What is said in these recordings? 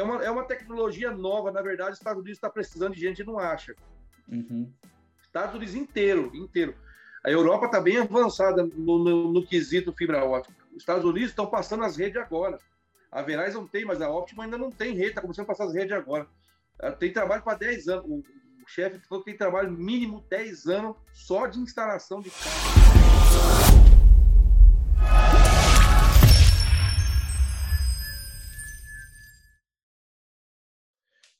é, uma, é uma tecnologia nova, na verdade, os Estados Unidos está precisando de gente, não acha. Uhum. Estados Unidos inteiro, inteiro. A Europa está bem avançada no, no, no, quesito fibra ótica. Os Estados Unidos estão passando as redes agora. A Verizon não tem, mas a Optima ainda não tem rede, está começando a passar as redes agora. Tem trabalho para 10 anos. O, o chefe falou que tem trabalho mínimo 10 anos só de instalação de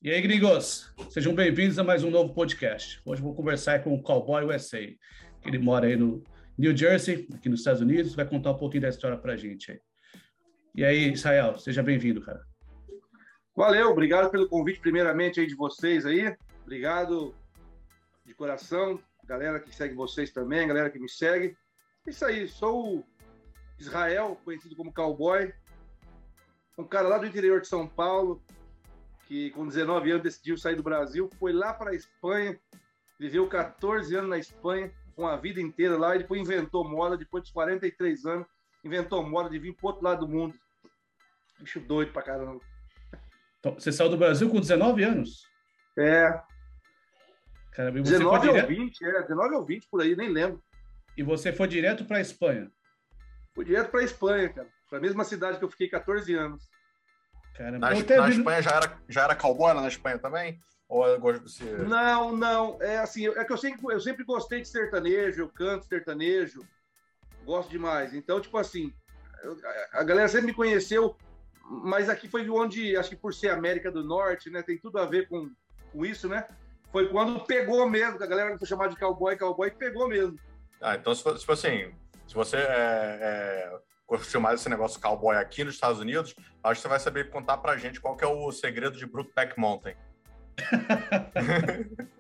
E aí, gringos, sejam bem-vindos a mais um novo podcast. Hoje vou conversar com o Cowboy USA. Ele mora aí no New Jersey, aqui nos Estados Unidos, vai contar um pouquinho da história pra gente aí. E aí, Israel, seja bem-vindo, cara. Valeu, obrigado pelo convite, primeiramente, aí de vocês aí. Obrigado de coração, galera que segue vocês também, galera que me segue. É isso aí, sou o Israel, conhecido como Cowboy, um cara lá do interior de São Paulo, que com 19 anos decidiu sair do Brasil, foi lá para a Espanha, viveu 14 anos na Espanha, com a vida inteira lá, e depois inventou moda, depois dos 43 anos, inventou moda de vir para outro lado do mundo. Bicho doido pra caramba. Então, você saiu do Brasil com 19 anos? É. Caramba, 19 ou 20, é, 19 ou 20 por aí, nem lembro. E você foi direto para a Espanha? Fui direto para a Espanha, cara. Para a mesma cidade que eu fiquei 14 anos. Caramba. Na, na Espanha já era, já era cowboy na Espanha também? Ou eu gosto de ser... Não, não. É assim, é que eu sempre, eu sempre gostei de sertanejo, eu canto sertanejo, gosto demais. Então, tipo assim, eu, a galera sempre me conheceu, mas aqui foi onde, acho que por ser América do Norte, né, tem tudo a ver com, com isso, né? Foi quando pegou mesmo, que a galera foi chamar de cowboy, cowboy, pegou mesmo. Ah, então, tipo assim, se você é, é curtiu mais esse negócio cowboy aqui nos Estados Unidos, acho que você vai saber contar pra gente qual que é o segredo de Brookback Mountain.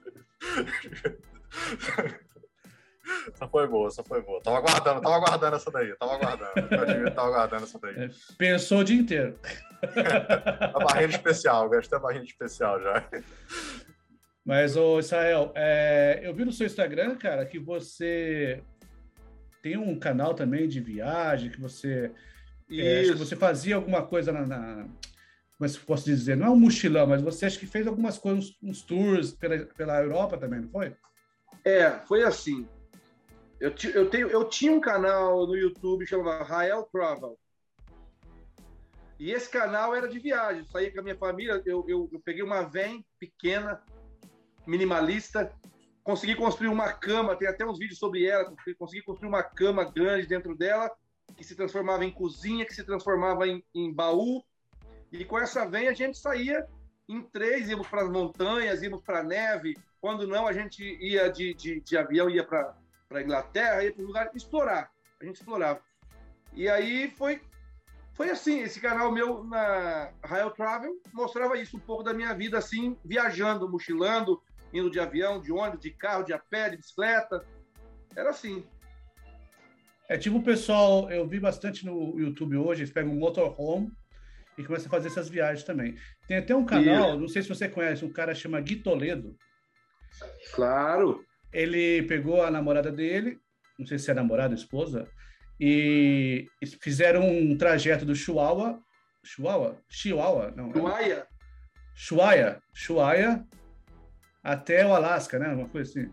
Essa foi boa, essa foi boa. Tava aguardando, tava aguardando essa daí, tava aguardando. tava aguardando essa daí. É, pensou o dia inteiro. a barreira especial, gastei a barreira especial já. Mas, ô Israel, é, eu vi no seu Instagram, cara, que você tem um canal também de viagem que você é, que você fazia alguma coisa na, na como é que posso dizer? Não é um mochilão, mas você acha que fez algumas coisas, uns tours pela, pela Europa também, não foi? É, foi assim. Eu, eu, tenho, eu tinha um canal no YouTube chamado Rael Travel. E esse canal era de viagem. Eu saía com a minha família, eu, eu, eu peguei uma van pequena, minimalista, consegui construir uma cama, tem até uns vídeos sobre ela, consegui construir uma cama grande dentro dela, que se transformava em cozinha, que se transformava em, em baú. E com essa venha a gente saía em três, íamos para as montanhas, íamos para a neve. Quando não, a gente ia de, de, de avião, ia para a Inglaterra, ia para um lugar explorar. A gente explorava. E aí foi, foi assim, esse canal meu na Rail Travel mostrava isso, um pouco da minha vida, assim, viajando, mochilando, indo de avião, de ônibus, de carro, de a pé, de bicicleta. Era assim. É tipo o pessoal, eu vi bastante no YouTube hoje, eles pegam um motorhome e começam a fazer essas viagens também. Tem até um canal, e... não sei se você conhece, um cara chama Gui Toledo. Claro. Ele pegou a namorada dele, não sei se é namorada, esposa, e fizeram um trajeto do Chihuahua, Chihuahua? Chihuahua? Não. Chuaia. Chuaia. Chuaia até o Alasca, né? Uma coisa assim.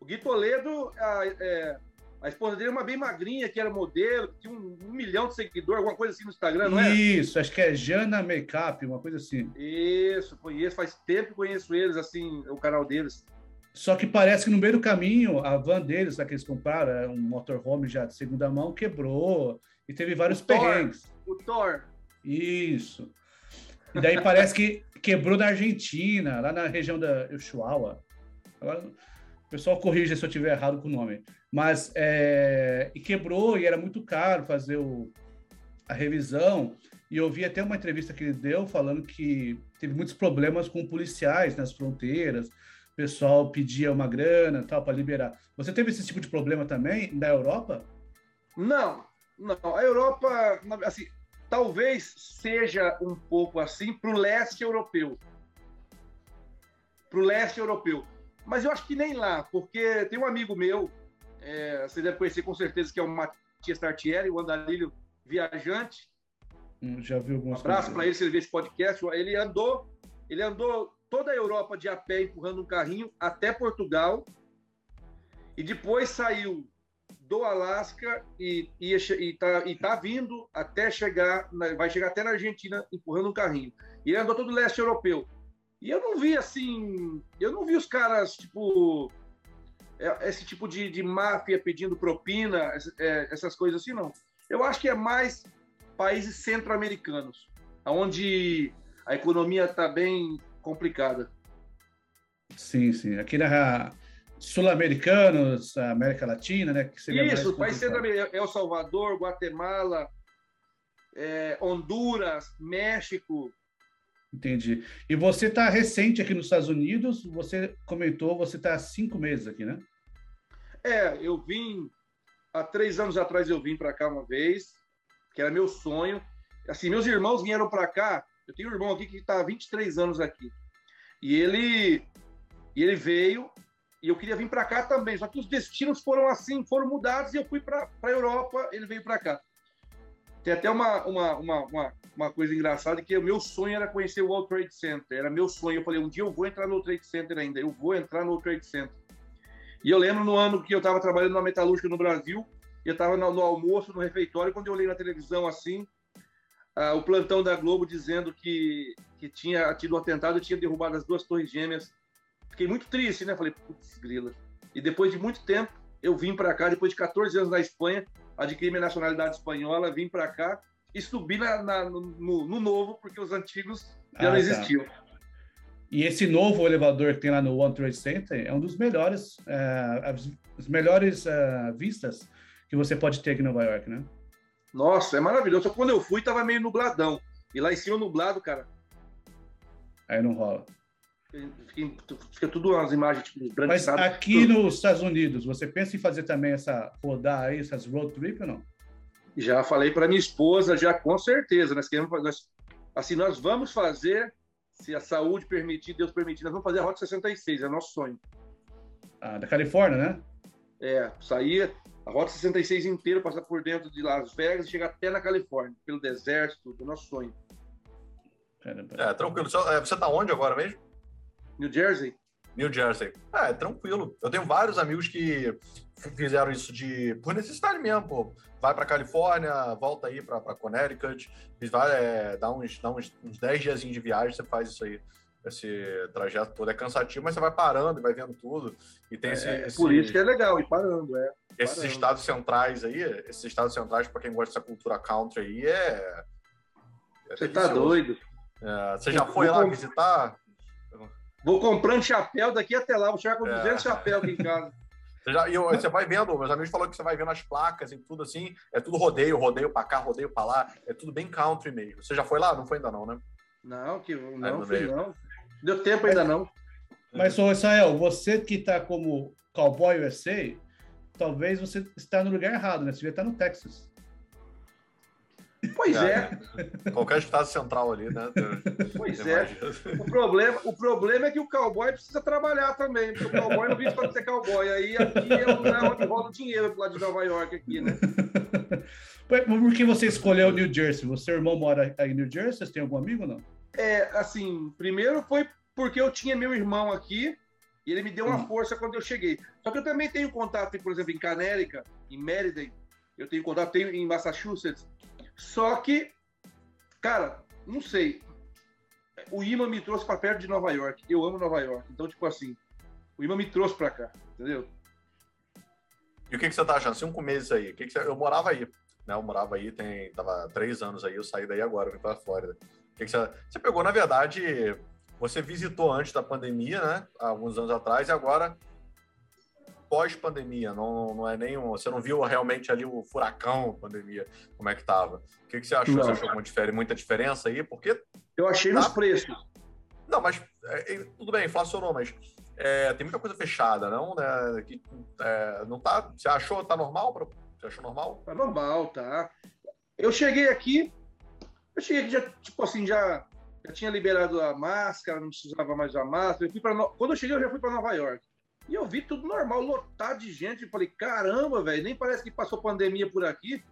O Gui Toledo, a, é, a esposa dele é uma bem magrinha, que era modelo, que tinha um, um, milhão de seguidores, alguma coisa assim no Instagram, não é? Isso, acho que é Jana Makeup, uma coisa assim. Isso, conheço, faz tempo que conheço eles, assim, o canal deles. Só que parece que no meio do caminho, a van deles, que eles compraram, é um motorhome já de segunda mão, quebrou e teve vários o perrengues. Thor, o Thor. Isso. E daí parece que quebrou na Argentina, lá na região da Chihuahua. Agora, o pessoal corrija se eu estiver errado com o nome. Mas, é, e quebrou e era muito caro fazer o, a revisão. E eu vi até uma entrevista que ele deu falando que teve muitos problemas com policiais nas fronteiras. O pessoal pedia uma grana tal para liberar. Você teve esse tipo de problema também na Europa? Não, não. A Europa, assim, talvez seja um pouco assim para o leste europeu. Para o leste europeu. Mas eu acho que nem lá, porque tem um amigo meu, é, você deve conhecer com certeza, que é o Matias Tartieri, o andarilho viajante. Hum, já vi alguns. Um abraço para ele se ele vê esse podcast. Ele andou, ele andou toda a Europa de a pé empurrando um carrinho até Portugal e depois saiu do Alasca e, e, e, tá, e tá vindo até chegar, vai chegar até na Argentina empurrando um carrinho. E ele andou todo o leste europeu. E eu não vi assim, eu não vi os caras, tipo, é, esse tipo de, de máfia pedindo propina, é, essas coisas assim, não. Eu acho que é mais países centro-americanos, onde a economia está bem complicada. Sim, sim. Aqui na sul-americanos, América Latina, né? Que seria Isso, país centro-americano, El Salvador, Guatemala, é, Honduras, México. Entendi. E você está recente aqui nos Estados Unidos, você comentou, você está há cinco meses aqui, né? É, eu vim, há três anos atrás eu vim para cá uma vez, que era meu sonho. Assim, meus irmãos vieram para cá, eu tenho um irmão aqui que está há 23 anos aqui. E ele, e ele veio, e eu queria vir para cá também, só que os destinos foram assim, foram mudados e eu fui para a Europa, ele veio para cá. Tem até uma, uma, uma, uma, uma coisa engraçada que o meu sonho era conhecer o World Trade Center, era meu sonho. Eu falei, um dia eu vou entrar no World Trade Center ainda, eu vou entrar no World Trade Center. E eu lembro no ano que eu estava trabalhando na metalúrgica no Brasil, eu estava no, no, almoço, no refeitório, quando eu olhei na televisão assim, o plantão da Globo dizendo que, que tinha tido um atentado tinha derrubado as duas torres gêmeas. Fiquei muito triste, né? Falei, putz, grila. E depois de muito tempo, eu vim para cá, depois de 14 anos na Espanha, adquiri minha nacionalidade espanhola, vim para cá e subi na, na no, no, novo, porque os antigos já ah, não tá. existiam. Tá. E esse novo elevador que tem lá no One Trade Center é um dos melhores, uh, as, melhores uh, vistas que você pode ter aqui em Nova York, né? Nossa, é maravilhoso. Só quando eu fui, tava meio nubladão. E lá em cima, nublado, cara. Aí não rola. Fica, fica tudo umas imagens tipo, Mas aqui tudo. nos Estados Unidos, você pensa em fazer também essa rodar aí, essas road trip ou não? Já falei para minha esposa, já com certeza. Nós queremos nós, assim, nós vamos fazer, se a saúde permitir, Deus permitir, nós vamos fazer a Rota 66, é nosso sonho. Ah, da Califórnia, né? É, sair a Rota 66 inteira, passar por dentro de Las Vegas e chegar até na Califórnia, pelo deserto, tudo, é nosso sonho. É, tranquilo. É, você tá onde agora mesmo? New Jersey. New Jersey. É, tranquilo. Eu tenho vários amigos que fizeram isso de por necessidade mesmo, pô. Vai para Califórnia, volta aí para Connecticut, vai é, dar uns, dá uns, uns 10 dias de viagem, você faz isso aí. Esse trajeto todo é cansativo, mas você vai parando e vai vendo tudo. E tem é, esse, é, esse, Por isso que é legal, ir parando, é. Esses parando. estados centrais aí, esses estados centrais, para quem gosta dessa cultura country aí, é. é você tá doido. É, você já foi lá visitar? Vou comprando chapéu daqui até lá, vou chegar com 200 é. chapéus aqui em casa. Você, já, eu, você vai vendo, meus amigos falaram que você vai vendo as placas e tudo assim, é tudo rodeio, rodeio para cá, rodeio para lá, é tudo bem country mesmo. Você já foi lá? Não foi ainda não, né? Não, que não, fui, não. Deu tempo ainda não. Mas, ô Israel, você que está como cowboy USA, talvez você está no lugar errado, né? Você devia estar no Texas. Pois é. Qualquer estado central ali, né? Pois é. O problema, o problema é que o cowboy precisa trabalhar também, porque o cowboy não vive para ser cowboy. Aí aqui é onde rola o dinheiro pro lado de Nova York aqui, né? Por que você escolheu New Jersey? Você irmão mora aí em New Jersey? Você tem algum amigo ou não? É, assim, primeiro foi porque eu tinha meu irmão aqui e ele me deu uma hum. força quando eu cheguei. Só que eu também tenho contato, por exemplo, em Canérica, em Meriden, eu tenho contato, tenho em Massachusetts, só que, cara, não sei. O imã me trouxe para perto de Nova York. Eu amo Nova York. Então, tipo assim, o imã me trouxe para cá, entendeu? E o que, que você tá achando? Cinco meses aí. O que, que você... Eu morava aí. Né? Eu morava aí, tem... tava três anos aí, eu saí daí agora, vim para Flórida. O que, que você... você pegou, na verdade, você visitou antes da pandemia, né? Alguns anos atrás, e agora pós-pandemia, não, não é nenhum. Você não viu realmente ali o furacão pandemia, como é que tava. O que, que você achou? Não. Você achou muito muita diferença aí? Porque. Eu achei tá... nos preços. Não, mas é, é, tudo bem, inflacionou, mas é, tem muita coisa fechada, não? Né? Que, é, não tá. Você achou tá normal? Pra, você achou normal? Tá normal, tá. Eu cheguei aqui, eu cheguei aqui já, tipo assim, já, já tinha liberado a máscara, não precisava mais da máscara. Eu fui Quando eu cheguei, eu já fui para Nova York. E eu vi tudo normal, lotado de gente. Eu falei, caramba, velho, nem parece que passou pandemia por aqui.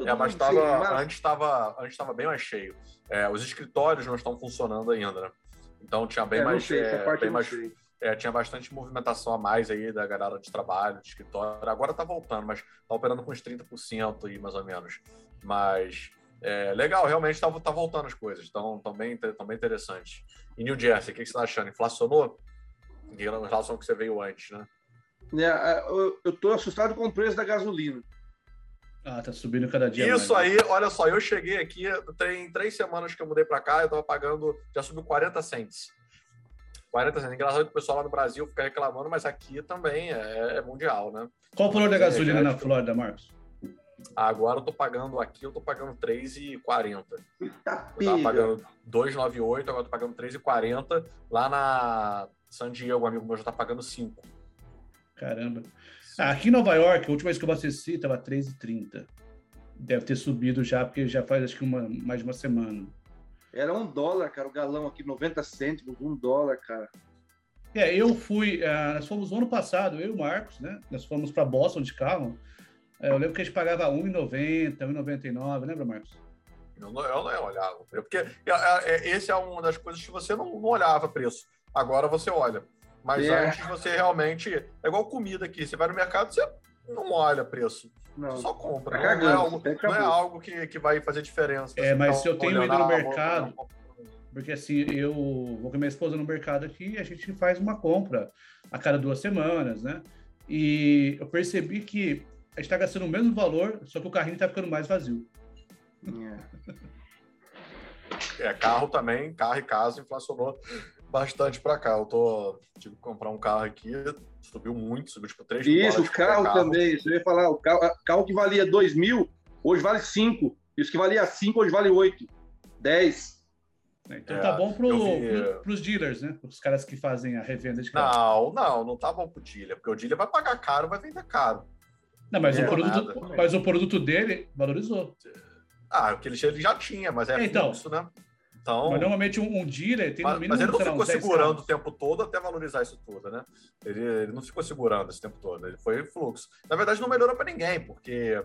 é, mas tava, mas- antes estava antes tava bem mais cheio. É, os escritórios não estão funcionando ainda, né? Então tinha bem é, não mais, sei, é, parte bem mais é, tinha bastante movimentação a mais aí da galera de trabalho, de escritório. Agora tá voltando, mas tá operando com uns 30% aí, mais ou menos. Mas é, legal, realmente tá, tá voltando as coisas. Estão tão bem, tão bem interessantes. E New Jersey, o que, que você tá achando? Inflacionou? Em relação ao que você veio antes, né? É, eu, eu tô assustado com o preço da gasolina. Ah, tá subindo cada dia Isso mais. aí, olha só, eu cheguei aqui, tem três semanas que eu mudei para cá, eu tava pagando, já subiu 40 cents. 40 cents. Engraçado que o pessoal lá no Brasil fica reclamando, mas aqui também é, é mundial, né? Qual o valor da É, gasolina já, na tipo- Flórida, Marcos? Agora eu tô pagando aqui, eu tô pagando 3,40. Eita, Eu tava pagando 2,98, agora eu tô pagando 3,40. Lá na San Diego, um amigo meu já tá pagando 5. Caramba. Ah, aqui em Nova York, a última vez que eu abasteci estava 3,30. Deve ter subido já, porque já faz acho que uma, mais de uma semana. Era um dólar, cara, o galão aqui, 90 cêntimos, um dólar, cara. É, eu fui. ah, nós fomos no ano passado, eu e o Marcos, né? Nós fomos para Boston de carro. É, eu lembro que a gente pagava R$1,90, R$1,99, lembra, Marcos? Eu não, eu não olhava. Porque é, é, é, esse é uma das coisas que você não, não olhava preço. Agora você olha. Mas É. antes você realmente. É igual comida aqui. Você vai no mercado, você não olha preço. Não, só compra. Tá não, não é cagando, algo, não é algo que, que vai fazer diferença. É, mas tá eu tenho ido no ah, mercado. Porque assim, eu vou com minha esposa no mercado aqui e a gente faz uma compra a cada duas semanas, né? E eu percebi que a gente está gastando o mesmo valor, só que o carrinho está ficando mais vazio. É. É, carro também, carro e casa inflacionou bastante pra cá. Eu tô. Tive que comprar um carro aqui, subiu muito, subiu tipo 3 mil Isso, o por carro também. Você ia falar, o carro, carro que valia 2 mil, hoje vale 5. Isso que valia 5, hoje vale 8, 10. né? Então É, tá bom eu vi- para os dealers, né? Os caras que fazem a revenda de carro. Não, não, não tá bom pro dealer, porque o dealer vai pagar caro, vai vender caro. Não, mas, É, o produto, nada. mas o produto dele valorizou. Ah, o que ele, já tinha, mas é Então. fluxo, né? Então, Mas normalmente um, um dealer tem no mas, mínimo mas ele não ficou uns 10 segurando carros. o tempo todo até valorizar isso tudo, né? Ele, ele não ficou segurando esse tempo todo, ele foi fluxo. Na verdade, não melhorou para ninguém, porque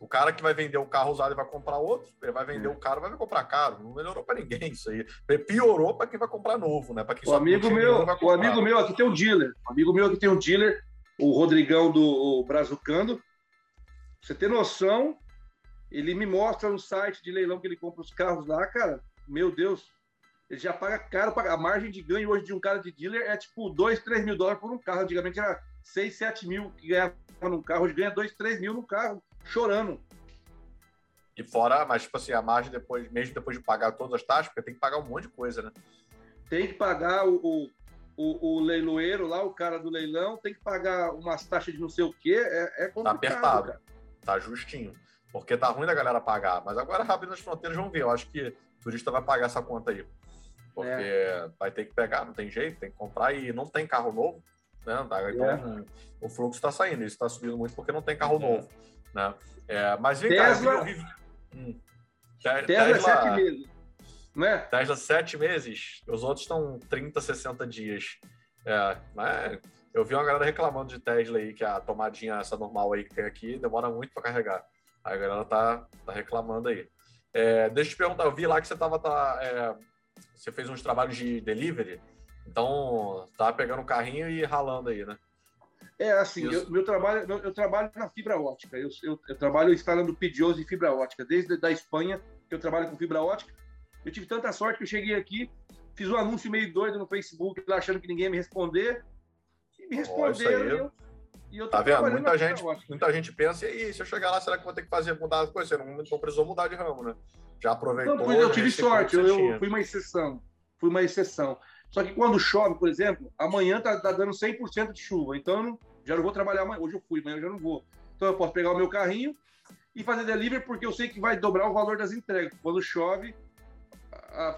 o cara que vai vender o carro usado e vai comprar outro, ele vai vender o caro e vai comprar caro. Não melhorou para ninguém isso aí. Piorou para quem vai comprar novo, né? Para quem O só amigo meu, o amigo meu aqui tem um dealer. O amigo meu aqui tem um dealer, o Rodrigão do Brazucando. Você ter noção, ele me mostra no site de leilão que ele compra os carros lá, cara. Meu Deus, ele já paga caro. paga- A margem de ganho hoje de um cara de dealer é tipo 2, 3 mil dólares por um carro. Antigamente era 6, 7 mil que ganhava num carro. Hoje ganha 2, 3 mil no carro, chorando. E fora, mas tipo assim, a margem depois, mesmo depois de pagar todas as taxas, porque tem que pagar um monte de coisa, né? tem que pagar o, o, o, o leiloeiro lá, o cara do leilão, tem que pagar umas taxas de não sei o quê. É, é complicado. apertado. cara. Tá justinho. Porque tá ruim da galera pagar. Mas agora, abrindo as fronteiras, vamos ver. Eu acho que o turista vai pagar essa conta aí. Porque É. vai ter que pegar, não tem jeito, tem que comprar e não tem carro novo. Né? Tá? Então É. o fluxo está saindo. Isso está subindo muito porque não tem carro É. novo. Né? É, mas vem Tesla- cá, eu vi. Hum. Te- Tesla é sete meses. Né? Tesla sete meses, os outros estão 30, 60 dias. É, mas eu vi uma galera reclamando de Tesla aí, que a tomadinha essa normal aí que tem aqui demora muito para carregar. Aí a galera tá, tá reclamando aí. É, deixa eu te perguntar, eu vi lá que você tava. Tá, é, você fez uns trabalhos de delivery, então tava pegando o carrinho e ralando aí, né? É assim, eu, meu trabalho, eu, trabalho na fibra ótica. Eu, eu, eu trabalho instalando PDOs de fibra ótica. Desde da Espanha que eu trabalho com fibra ótica. Eu tive tanta sorte que eu cheguei aqui, fiz um anúncio meio doido no Facebook, achando que ninguém ia me responder. E me responderam. E eu, Tá vendo? Muita gente, muita gente pensa, e aí, se eu chegar lá, será que eu vou ter que fazer mudar as coisas? Você não, não precisou mudar de ramo, né? Já aproveitou. Não, eu tive sorte, eu, eu fui uma exceção. Fui uma exceção. Só que quando chove, por exemplo, amanhã tá, tá dando 100% de chuva, então eu não- já não vou trabalhar amanhã. Hoje eu fui, amanhã eu já não vou. Então eu posso pegar o meu carrinho e fazer delivery porque eu sei que vai dobrar o valor das entregas. Quando chove,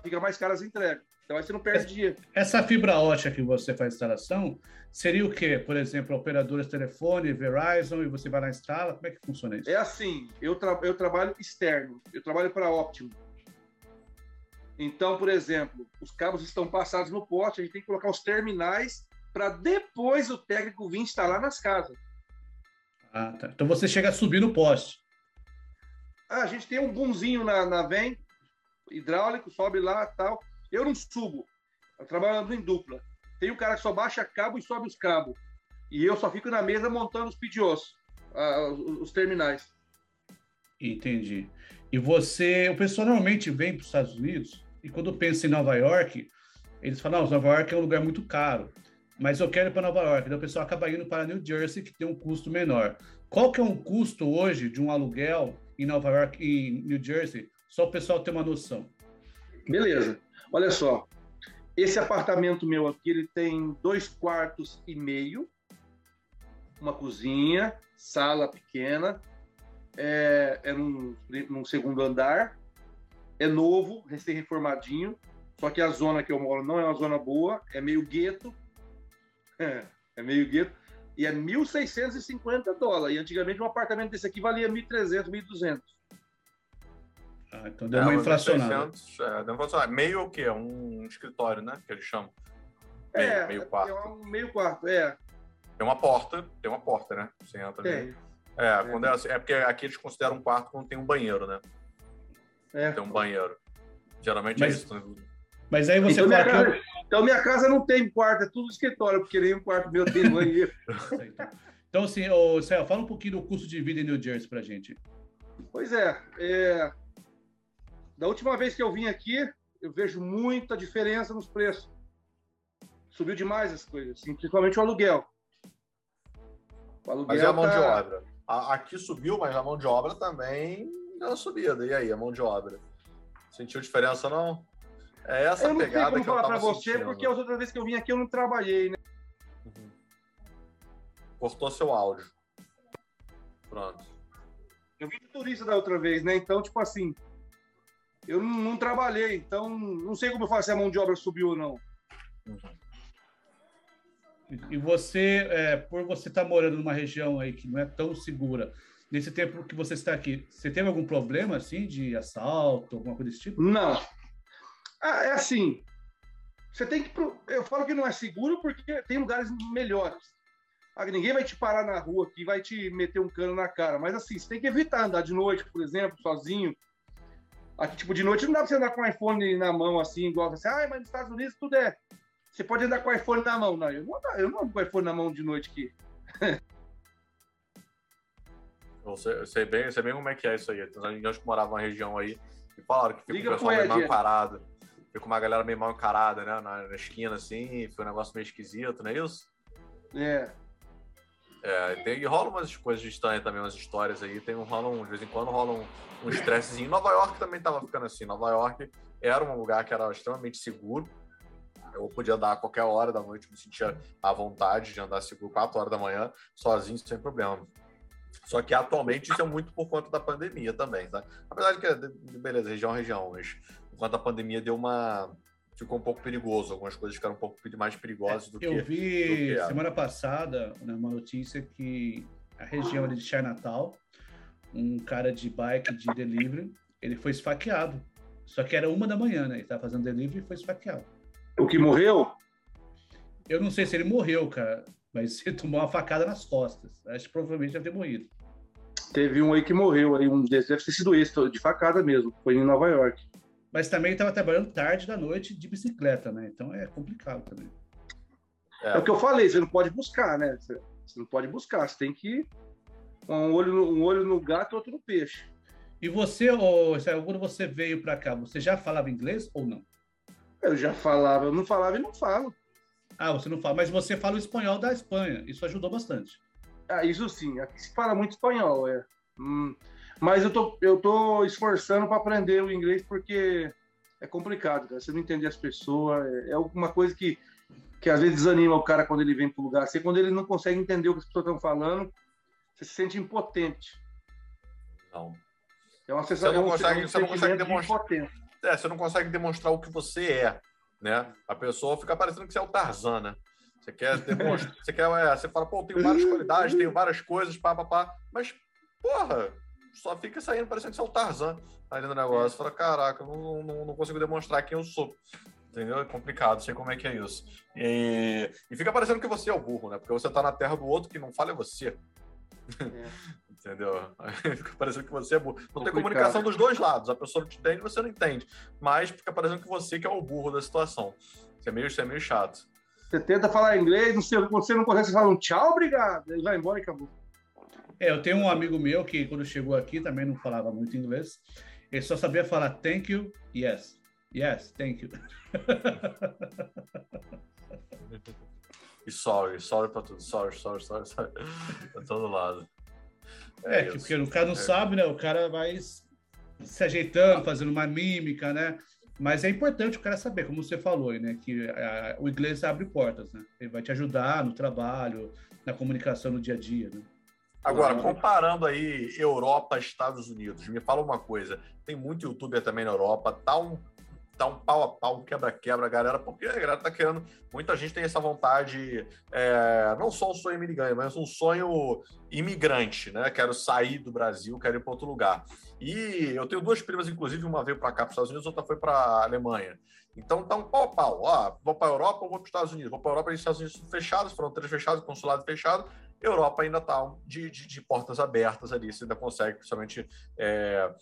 fica mais caro as entregas. Então aí você não perde dinheiro. Essa fibra ótica que você faz instalação seria o quê? Por exemplo, operadoras telefone, Verizon, e você vai lá e instala? Como é que funciona isso? É assim, eu, tra- eu trabalho externo, eu trabalho para Optimum. Então, por exemplo, os cabos estão passados no poste, a gente tem que colocar os terminais para depois o técnico vir instalar nas casas. Ah, tá. Então você chega a subir no poste. Ah, a gente tem um bunzinho na, na VEM, hidráulico, sobe lá tal. Eu não subo. Eu trabalho em dupla. Tem um cara que só baixa cabo e sobe os cabos. E eu só fico na mesa montando os pedios, uh, os, terminais. Entendi. E você, o pessoal normalmente vem para os Estados Unidos e quando pensa em Nova York, eles falam, não, Nova York é um lugar muito caro, mas eu quero ir para Nova York. Então o pessoal acaba indo para New Jersey, que tem um custo menor. Qual que é um custo hoje de um aluguel em Nova York e New Jersey? Só o pessoal ter uma noção. Beleza. Olha só, esse apartamento meu aqui, ele tem dois quartos e meio, uma cozinha, sala pequena, é, é num, num segundo andar, é novo, recém-reformadinho, só que a zona que eu moro não é uma zona boa, é meio gueto, é, meio gueto, e é 1.650 dólares. E antigamente um apartamento desse aqui valia 1.300, 1.200. Ah, então deu é, uma inflacionada. 600, é, deu uma Meio o quê? Um escritório, né? Que eles chamam. Meio, é, meio quarto. É um meio quarto, é. Tem uma porta, tem uma porta, né? Você entra tem. ali. É, é. Quando é, assim, é porque aqui eles consideram um quarto quando tem um banheiro, né? É. Tem um banheiro. Geralmente é mas, é isso. Né? Mas aí você então, minha casa, então minha casa não tem quarto, é tudo escritório, porque nem um quarto meu tem banheiro. então, assim, ô, Céu, fala um pouquinho do custo de vida em New Jersey pra gente. Pois é, é, da última vez que eu vim aqui, eu vejo muita diferença nos preços. Subiu demais as coisas, assim, principalmente o aluguel. O aluguel mas é a mão tá... de obra. Aqui subiu, mas a mão de obra também deu uma subida. E aí, a mão de obra? Sentiu diferença, não? É essa eu não pegada sei como falar para você, sentindo. porque as outras vezes que eu vim aqui eu não trabalhei, né? Uhum. Cortou seu áudio. Pronto. Eu vim de turista da outra vez, né? Então, tipo assim, eu não, não, trabalhei, então não sei como eu faço se a mão de obra subiu ou não. E você, é, por você estar tá morando numa região aí que não é tão segura, nesse tempo que você está aqui, você teve algum problema assim de assalto, alguma coisa desse tipo? Não. Ah, é assim. Você tem que. Eu falo que não é seguro porque tem lugares melhores. Ah, ninguém vai te parar na rua aqui, vai te meter um cano na cara. Mas assim, você tem que evitar andar de noite, por exemplo, sozinho. Aqui, tipo, de noite não dá pra você andar com o iPhone na mão assim, igual você. Ah, mas nos Estados Unidos tudo é. Você pode andar com o iPhone na mão. Não, eu não, eu não ando com o iPhone na mão de noite aqui. eu, sei, eu sei, bem, eu sei bem como é que é isso aí. Tem amigos que moravam na região aí e falaram que fica o pessoal meio mal encarado. Fica uma galera meio mal encarada, né? Na, na esquina, assim, foi um negócio meio esquisito, não é isso? É. É, tem, e rola umas coisas estranhas também, umas histórias aí. Tem um, rola um, de vez em quando rola um, um estressezinho. Nova York também tava ficando assim. Nova York era um lugar que era extremamente seguro. Eu podia andar a qualquer hora da noite, me sentia à vontade de andar seguro 4 horas da manhã, sozinho, sem problema. Só que atualmente isso é muito por conta da pandemia também, tá? Apesar de que, beleza, região é região, mas por conta da pandemia deu uma. Ficou um pouco perigoso, algumas coisas ficaram um pouco mais perigosas do eu que. Eu vi semana passada né, uma notícia que a região de Chinatown, um cara de bike de delivery, ele foi esfaqueado. Só que era uma da manhã, né? Ele estava fazendo delivery e foi esfaqueado. O que morreu? Eu não sei se ele morreu, cara, mas ele tomou uma facada nas costas. Acho que provavelmente deve ter morrido. Teve um aí que morreu, aí um desses deve ter sido esse, de facada mesmo, foi em Nova York. Mas também estava trabalhando tarde da noite de bicicleta, né? Então é complicado também. É. é, o que eu falei, você não pode buscar, né? Você, não pode buscar, você tem que um olho no, um olho no gato, outro no peixe. E você, oh, quando você veio para cá, você já falava inglês ou não? Eu já falava, eu não falava e não falo. Ah, você não fala, mas você fala o espanhol da Espanha, isso ajudou bastante. Ah, isso sim, aqui se fala muito espanhol, é. Hum, mas eu tô, eu tô esforçando para aprender o inglês porque é complicado, cara. Você não entende as pessoas, é, é uma coisa que, que às vezes desanima o cara quando ele vem para o lugar. Assim, quando ele não consegue entender o que as pessoas estão falando, você se sente impotente. Não. É uma sensação. Você não consegue, um você não consegue demonstrar. De é, você não consegue demonstrar o que você é, né? A pessoa fica parecendo que você é o Tarzan, né? Você quer demonstrar, você quer, é, você fala, pô, tenho várias qualidades, tenho várias coisas, pá, pá, pá, mas, porra, só fica saindo parecendo que você é o Tarzan ali no negócio. Fala, caraca, não, não, não consigo demonstrar quem eu sou. Entendeu? É complicado, sei como é que é isso. E, e fica parecendo que você é o burro, né? Porque você tá na terra do outro que não fala é você. É. Entendeu? fica parecendo que você é burro. Não tem comunicação dos dois lados. A pessoa não te entende, você não entende. Mas fica parecendo que você que é o burro da situação. Isso é meio, isso é meio chato. Você tenta falar inglês, não sei, você não consegue, você fala um tchau, obrigado, e vai embora e acabou. É, eu tenho um amigo meu que, quando chegou aqui, também não falava muito inglês. Ele só sabia falar thank you, yes. Yes, thank you. e sorry, sorry pra tudo. Sorry, sorry, sorry, sorry. Pra todo lado. É, é porque o cara não é. sabe, né? O cara vai se ajeitando, fazendo uma mímica, né? Mas é importante o cara saber, como você falou, né? Que a, o inglês abre portas, né? Ele vai te ajudar no trabalho, na comunicação no dia a dia, né? Agora, comparando aí Europa, Estados Unidos, me fala uma coisa. Tem muito youtuber também na Europa, tá um tá um pau a pau, um quebra-quebra, galera, porque a galera tá querendo. Muita gente tem essa vontade, é, não só um sonho imigrante, mas um sonho imigrante, né? Quero sair do Brasil, quero ir para outro lugar. E eu tenho duas primas, inclusive, uma veio para cá, para os Estados Unidos, outra foi para a Alemanha. Então tá um pau a pau. Ó, vou para a Europa ou vou para os Estados Unidos? Vou para a Europa e os Estados Unidos fechados, fronteiras fechadas, consulado fechado. Europa ainda está de, de, de, portas abertas ali, você ainda consegue, principalmente. É,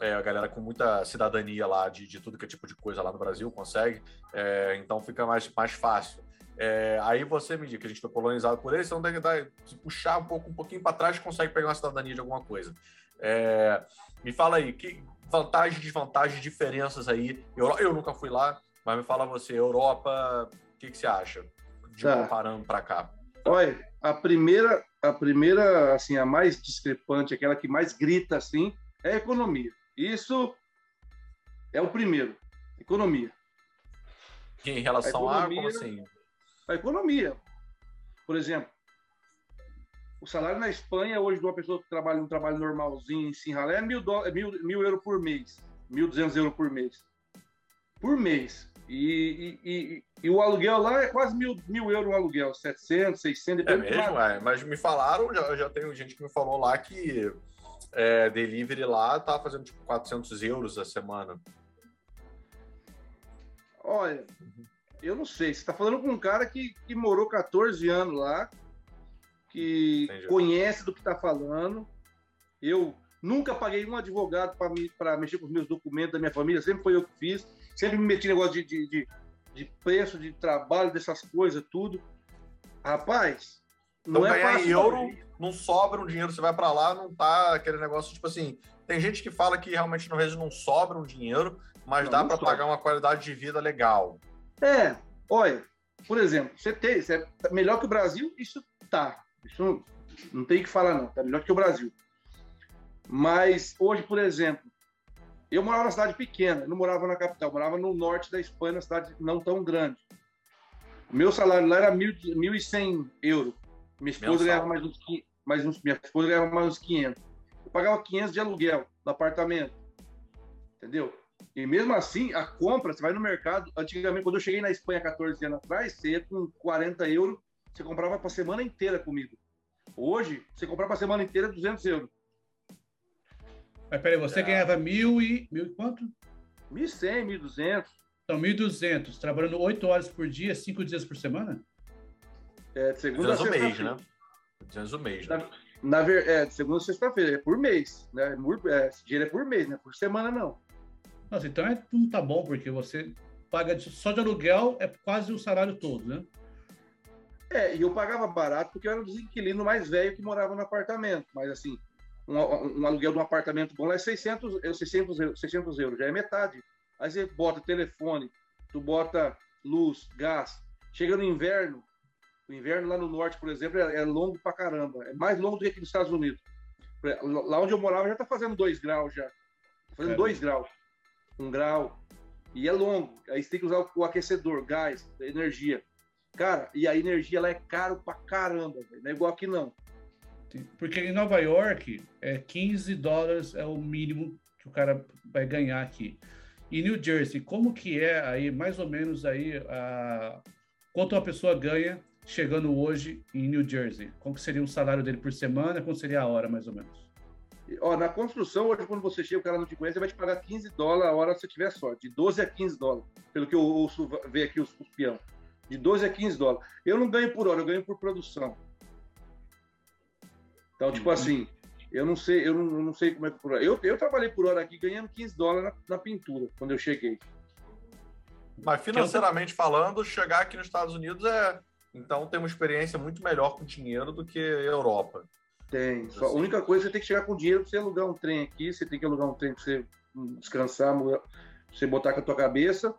é, a galera com muita cidadania lá de, de tudo que é tipo de coisa lá no Brasil consegue, é, então fica mais, mais fácil. É, aí você me diz que a gente foi colonizado por eles, então tem que dar, se puxar um pouco um pouquinho para trás consegue pegar uma cidadania de alguma coisa. É, me fala aí, que vantagens, desvantagens, diferenças aí. Eu, eu nunca fui lá, mas me fala você, Europa, o que, que você acha de tá. comparando para cá? Olha, a primeira, a primeira, assim, a mais discrepante, aquela que mais grita assim, é a economia. Isso é o primeiro, economia. Em relação a, economia, a assim? A economia. Por exemplo, o salário na Espanha hoje de uma pessoa que trabalha um trabalho normalzinho em Sinralé é mil, do, é mil, mil euros por mês, mil duzentos euros por mês, por mês. E, e, e, e, o aluguel lá é quase mil, mil euros o aluguel, 700, 600, depende É mesmo, é, mas me falaram, já, já tenho gente que me falou lá que é, delivery lá tá fazendo tipo 400 euros a semana. Olha, eu não sei. Você está falando com um cara que, que morou 14 anos lá, que Entendi. conhece do que está falando. Eu nunca paguei um advogado para mexer com os meus documentos da minha família, sempre foi eu que fiz. Sempre me meti em negócio de, de, de, de preço, de trabalho, dessas coisas, tudo. Rapaz, não então, é ganhar em euro, não sobra um dinheiro, você vai para lá, não tá aquele negócio, tipo assim, tem gente que fala que realmente no Reino não sobra um dinheiro, mas não, dá para pagar uma qualidade de vida legal. É, olha, por exemplo, você tem, você é melhor que o Brasil, isso tá. Isso não tem que falar não, tá melhor que o Brasil. Mas hoje, por exemplo, eu morava na cidade pequena, não morava na capital, morava no norte da Espanha, na cidade não tão grande. Meu salário lá era 1.100 euros minha esposa ganhava mais uns, mais uns, minha esposa ganhava mais uns 500. Eu pagava 500 de aluguel no apartamento. Entendeu? E mesmo assim, a compra, você vai no mercado. Antigamente, quando eu cheguei na Espanha 14 anos atrás, você ia com 40 euros, você comprava para semana inteira comigo. Hoje, você comprava para semana inteira 200 euros. Mas peraí, você é. ganhava mil e. mil e quanto? 1.100, 1.200. Então, 1.200, trabalhando 8 horas por dia, 5 dias por semana? É, de segunda a sexta mês, né? 200 o mês, né? Na, na, é, de segunda a sexta-feira, é por mês, né? É, esse dinheiro é por mês, né? Por semana, não. Nossa, então é, não tá bom, porque você paga de, só de aluguel é quase o salário todo, né? É, e eu pagava barato porque eu era um dos inquilinos mais velho que morava no apartamento. Mas, assim, um, um, aluguel de um apartamento bom lá é 600, 600, 600 euros, já é metade. Aí você bota telefone, tu bota luz, gás. Chega no inverno, o inverno lá no norte, por exemplo, é, é longo pra caramba. É mais longo do que aqui nos Estados Unidos. Lá onde eu morava já tá fazendo dois graus já. Tá fazendo dois graus. Um grau. E é longo. Aí você tem que usar o aquecedor, gás, energia. Cara, e a energia lá é caro pra caramba, véio. não é igual aqui não. Porque em Nova York, é 15 dólares é o mínimo que o cara vai ganhar aqui. E New Jersey, como que é aí, mais ou menos aí, a... quanto uma pessoa ganha chegando hoje em New Jersey? Qual seria o salário dele por semana? Qual seria a hora, mais ou menos? Ó, na construção, hoje, quando você chega, o cara não te conhece, ele vai te pagar 15 dólares a hora se tiver sorte. De 12 a 15 dólares, pelo que eu ouço ver aqui os, os peão. De 12 a 15 dólares. Eu não ganho por hora, eu ganho por produção. Então, tipo uhum. assim, Eu não sei, eu não, eu não sei como é que por hora. Eu, eu trabalhei por hora aqui ganhando 15 dólares na, na pintura quando eu cheguei. Mas financeiramente falando, chegar aqui nos Estados Unidos é. Então tem uma experiência muito melhor com dinheiro do que a Europa. Tem. Só, a única coisa é que você tem que chegar com dinheiro para você alugar um trem aqui, você tem que alugar um trem para você descansar, você botar com a tua cabeça.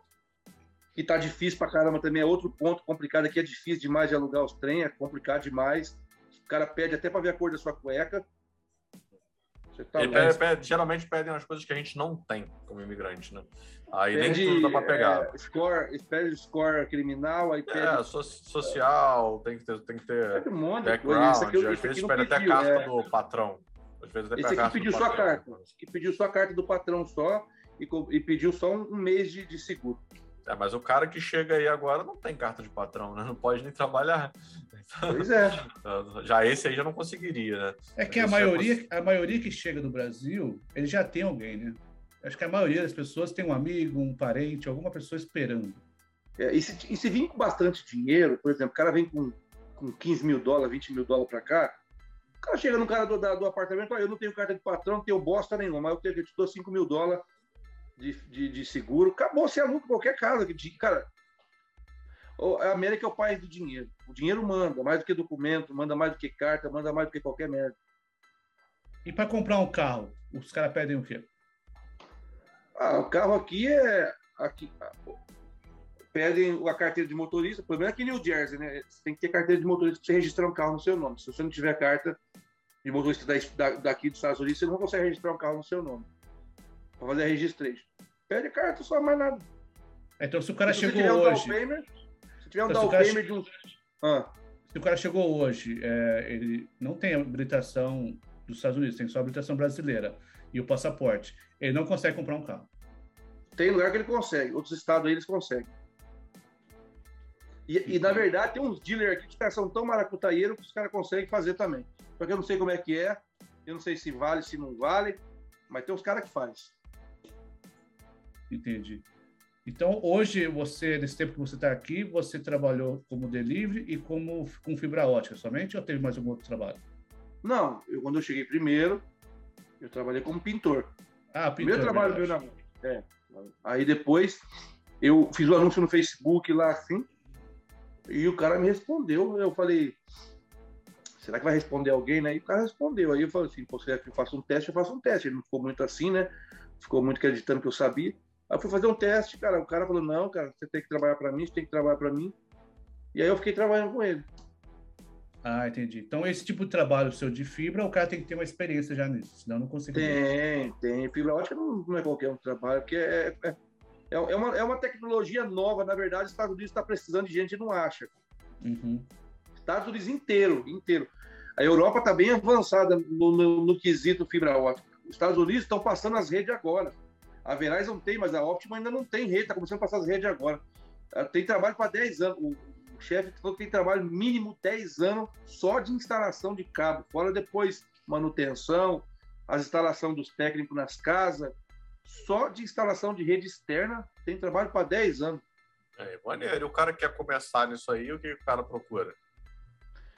Que tá difícil pra caramba também. É outro ponto complicado aqui, é difícil demais de alugar os trem, é complicado demais. O cara pede até para ver a cor da sua cueca. Tá pede, pede, geralmente pedem as coisas que a gente não tem como imigrante, né? Aí pede, nem tudo dá para pegar. É, score, pede score criminal, aí pede. É, so, social, tem que ter, tem que ter um monte background. Aqui, às vezes pede até carta é. do patrão. Às vezes até Esse aqui pediu só a carta. Esse aqui pediu só a carta do patrão só e, e pediu só um, um mês de, de seguro. É, mas o cara que chega aí agora não tem carta de patrão, né? Não pode nem trabalhar. Pois é. Já esse aí já não conseguiria, né? É que a maioria, a maioria que chega do Brasil, ele já tem alguém, né? Acho que a maioria das pessoas tem um amigo, um parente, alguma pessoa esperando. É, e, se, e se vir com bastante dinheiro, por exemplo, o cara vem com, com 15 mil dólares, 20 mil dólares para cá, o cara chega no cara do, da, do apartamento, ah, eu não tenho carta de patrão, não tenho bosta nenhuma, mas eu, tenho, eu te dou 5 mil dólares de, de, de seguro, acabou, você aluga qualquer casa. Cara, a América é o país do dinheiro. O dinheiro manda, mais do que documento, manda mais do que carta, manda mais do que qualquer merda. E para comprar um carro, os caras pedem o quê? Ah, o carro aqui é. Aqui, pedem a carteira de motorista. O problema é que em New Jersey, né? Você tem que ter carteira de motorista para você registrar um carro no seu nome. Se você não tiver carta de motorista daqui dos Estados Unidos, você não consegue registrar um carro no seu nome para fazer a registration. Pede carta, só mais nada. Então, se o cara se chegou hoje. Um se tiver um então, de. Ah. Se o cara chegou hoje, é, ele não tem habilitação dos Estados Unidos, tem só habilitação brasileira e o passaporte, ele não consegue comprar um carro. Tem lugar que ele consegue, outros estados aí eles conseguem. E, e, na verdade, tem uns dealers aqui que são tão maracutaieiros que os caras conseguem fazer também. Só que eu não sei como é que é, eu não sei se vale, se não vale, mas tem uns caras que faz. Entendi. Então, hoje, você, nesse tempo que você está aqui, você trabalhou como delivery e como com fibra ótica somente ou teve mais algum outro trabalho? Não, eu, quando eu cheguei primeiro, eu trabalhei como pintor. Ah, pintor. Primeiro trabalho veio na É. Aí depois, eu fiz o um anúncio no Facebook lá assim, e o cara me respondeu. Eu falei, será que vai responder alguém, né? E o cara respondeu. Aí eu falei assim, você quer que eu faça um teste? Eu faço um teste. Ele não ficou muito assim, né? Ficou muito acreditando que eu sabia. Aí eu fui fazer um teste, cara. O cara falou: não, cara, você tem que trabalhar para mim, você tem que trabalhar para mim. E aí eu fiquei trabalhando com ele. Ah, entendi. Então, esse tipo de trabalho seu de fibra, o cara tem que ter uma experiência já nisso, senão não consegue. Tem, tem. Fibra ótica não, não é qualquer um trabalho, porque é, é, é, é, uma, é uma tecnologia nova. Na verdade, os Estados Unidos está precisando de gente e não acha. Uhum. Estados Unidos inteiro, inteiro. A Europa está bem avançada no, no, no quesito fibra ótica. Os Estados Unidos estão passando as redes agora. A Verizon tem, mas a Optima ainda não tem rede, está começando a passar as redes agora. Tem trabalho para 10 anos. O, o chefe falou que tem trabalho mínimo 10 anos só de instalação de cabo, fora depois manutenção, as instalações dos técnicos nas casas, só de instalação de rede externa tem trabalho para 10 anos. É, maneiro. E o cara quer começar nisso aí, o que o cara procura?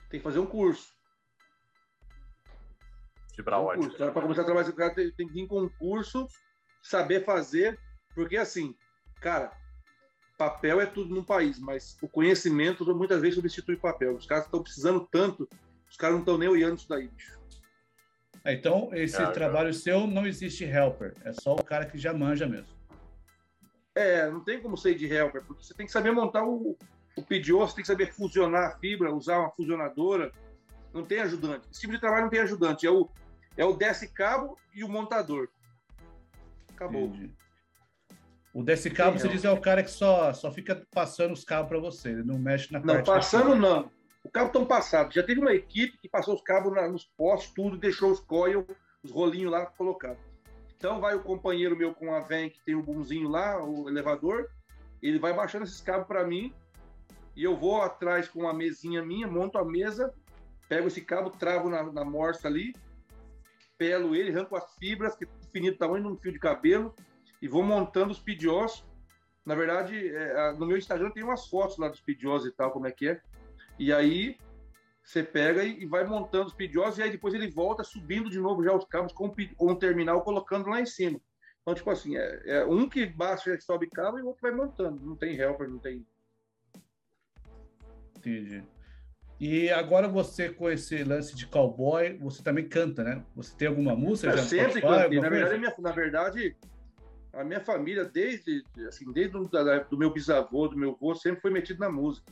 Tem que fazer um curso. Fibra um ótica. Para começar a trabalhar, o cara tem, tem que vir com um curso saber fazer, porque assim, cara, papel é tudo no país, mas o conhecimento muitas vezes substitui papel. Os caras estão precisando tanto, os caras não estão nem olhando isso daí, bicho. É, então, esse é, trabalho seu não existe helper, é só o cara que já manja mesmo. É, não tem como ser de helper, porque você tem que saber montar o, o PDO, você tem que saber fusionar a fibra, usar uma fusionadora. Não tem ajudante. Esse tipo de trabalho não tem ajudante. É o, é o desce cabo e o montador. Acabou. Entendi. O desse cabo, você diz, é o cara que só, só fica passando os cabos para você, ele não mexe na não, parte. Não, passando não. O cabo estão passado. Já teve uma equipe que passou os cabos na, nos postos, tudo, deixou os coil, os rolinhos lá colocados. Então vai o companheiro meu com a van que tem o boomzinho lá, o elevador, ele vai baixando esses cabos para mim e eu vou atrás com uma mesinha minha, monto a mesa, pego esse cabo, travo na, na morsa ali, pelo ele, arranco as fibras, que definido tamanho de um fio de cabelo e vou montando os PDOs. Na verdade, é, no meu Instagram tem umas fotos lá dos PDOs e tal, como é que é. E aí Você pega e, e vai montando os pedidos e aí depois ele volta subindo de novo já os cabos com, com o terminal colocando lá em cima. Então, tipo assim, é, é um que baixa e sobe cabo e o outro vai montando. Não tem helper, não tem. Entendi. E agora você, com esse lance de cowboy, você também canta, né? Você tem alguma música? Eu sempre cantei. Na verdade, minha, na verdade, a minha família, desde, assim, desde do, do meu bisavô, do meu avô, sempre foi metido na música.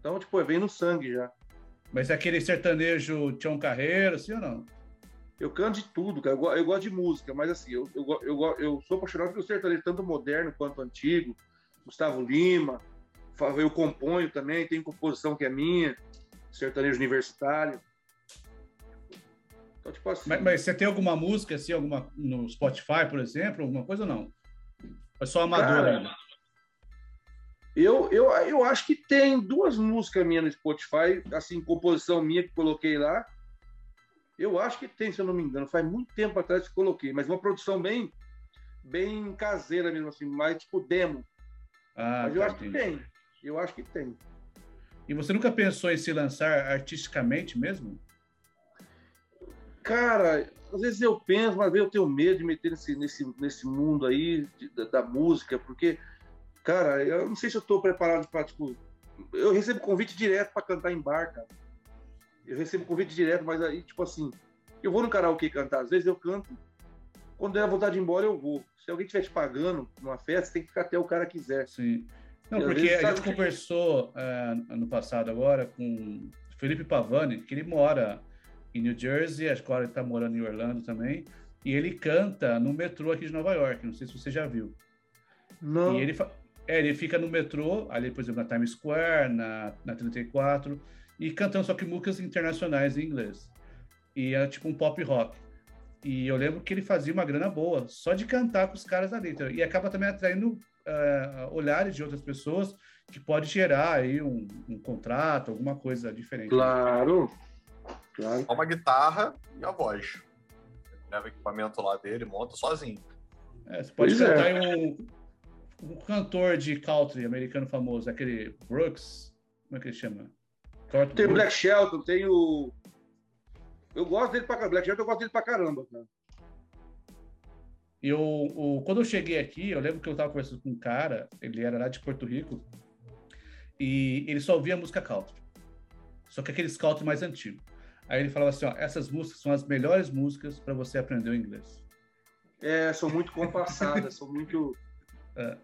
Então, tipo, vem no sangue já. Mas é aquele sertanejo Tião Carreiro, assim ou não? Eu canto de tudo, cara. Eu, eu gosto de música, mas assim, eu, eu, eu, eu sou apaixonado pelo sertanejo, tanto moderno quanto antigo. Gustavo Lima, eu componho também, tem composição que é minha, sertanejo universitário. Então, tipo assim. Mas, mas, você tem alguma música assim, alguma no Spotify, por exemplo, alguma coisa ou não? É só amador ainda? Eu, eu, eu acho que tem duas músicas minhas no Spotify, assim, composição minha que coloquei lá. Eu acho que tem, se eu não me engano. Faz muito tempo atrás que coloquei, mas uma produção bem, bem caseira mesmo, assim, mais tipo demo. Ah, mas eu tá, acho entendi. que tem. Eu acho que tem. E você nunca pensou em se lançar artisticamente mesmo? Cara, às vezes eu penso, mas eu tenho medo de meter nesse, nesse, nesse mundo aí de, da, da, música, porque, cara, eu não sei se eu estou preparado para, tipo, eu recebo convite direto para cantar em bar, cara. Eu recebo convite direto, mas aí, tipo assim, eu vou no karaokê cantar, às vezes eu canto. Quando der a vontade de ir embora, eu vou. Se alguém estiver te pagando numa festa, tem que ficar até o cara quiser. Sim. Não, porque a gente conversou uh, ano passado agora com Felipe Pavani, que ele mora em New Jersey, agora ele está morando em Orlando também, e ele canta no metrô aqui de Nova York, não sei se você já viu. Não. E ele, é, ele fica no metrô, ali, por exemplo, na Times Square, na, na 34, e cantando só que músicas internacionais em inglês. E é tipo um pop rock. E eu lembro que ele fazia uma grana boa, só de cantar com os caras ali. E acaba também atraindo uh, olhares de outras pessoas que pode gerar aí um, um contrato, alguma coisa diferente. Claro, claro. Uma guitarra e a voz. leva o equipamento lá dele, monta sozinho. É, você pode pois cantar é. um, um cantor de country americano famoso, aquele Brooks, como é que ele chama? Kurt tem o Black Shelton, tem o. Eu gosto dele pra Black Shelton, eu gosto dele pra caramba, cara. E o, o, quando eu cheguei aqui, eu lembro que eu estava conversando com um cara, ele era lá de Porto Rico, e ele só ouvia música country. Só que aqueles country mais antigos. Aí ele falava assim, ó, essas músicas são as melhores músicas para você aprender o inglês. É, são muito compassadas, são muito... É.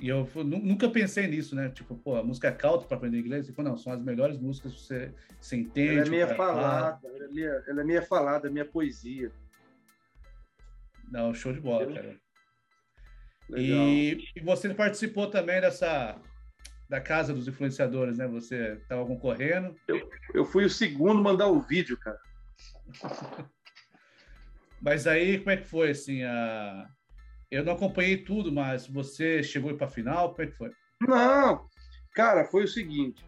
E eu nunca pensei nisso, né? Tipo, pô, a música é country para aprender inglês? Ele falou, não, são as melhores músicas que você, você entende. Ela é meia falada, ela é meia, ela é meia falada, é minha poesia. Não, show de bola, cara. E, e, você participou também dessa da casa dos influenciadores, né? Você estava concorrendo. Eu, eu fui o segundo mandar o vídeo, cara. mas aí, como é que foi, assim, a... Eu não acompanhei tudo, mas você chegou para a final, como é que foi? Não, cara, foi o seguinte.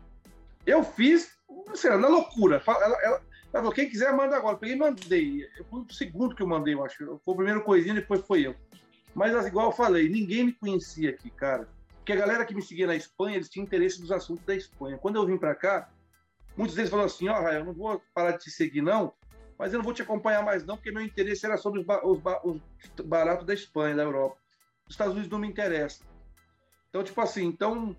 Eu fiz, sei lá, na loucura. Ela, ela, ela falou, quem quiser, manda agora. Eu peguei e mandei. Eu fui o segundo que eu mandei, eu acho. Foi o primeiro coisinha, depois foi eu. Mas, assim, igual eu falei, ninguém me conhecia aqui, cara. Porque a galera que me seguia na Espanha, eles tinham interesse nos assuntos da Espanha. Quando eu vim para cá, muitos deles falaram assim, ó, oh, eu não vou parar de te seguir, não, mas eu não vou te acompanhar mais, não, porque meu interesse era sobre os, ba os, ba os baratos da Espanha, da Europa. Os Estados Unidos não me interessa. Então, tipo assim, então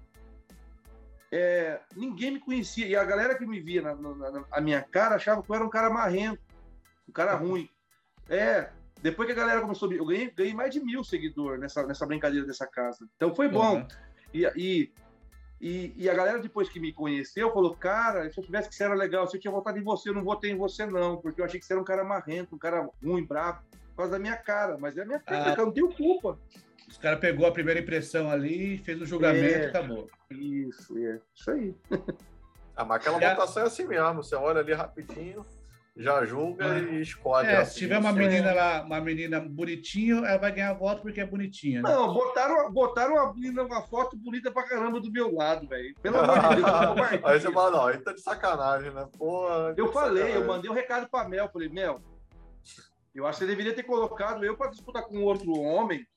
é, ninguém me conhecia. E a galera que me via na, na, na, a minha cara achava que eu era um cara marrento, um cara ruim. É, depois que a galera começou a. Eu ganhei, ganhei mais de mil seguidores nessa, nessa brincadeira dessa casa. Então foi bom. Uhum. E, e, e, e, a galera, depois que me conheceu, falou: Cara, se eu tivesse que você era legal, se eu tinha votado em você, eu não votei em você, não, porque eu achei que você era um cara marrento, um cara ruim, bravo, por causa da minha cara. Mas é a minha cara, ah. eu não tenho culpa. Os caras pegou a primeira impressão ali, fez o julgamento é, e acabou. Isso, é. Isso aí. Ah, mas aquela votação é assim mesmo. Você olha ali rapidinho, já julga é. e escolhe. É, assim, se tiver uma menina lá, uma menina bonitinha, ela vai ganhar voto porque é bonitinha. Né? Não, botaram, botaram uma, menina, uma foto bonita pra caramba do meu lado, velho. Pelo amor de Deus. aí você fala, não, aí tá de sacanagem, né? Pô, eu falei, sacanagem. eu mandei um recado pra Mel. Falei, Mel, eu acho que você deveria ter colocado eu pra disputar com outro homem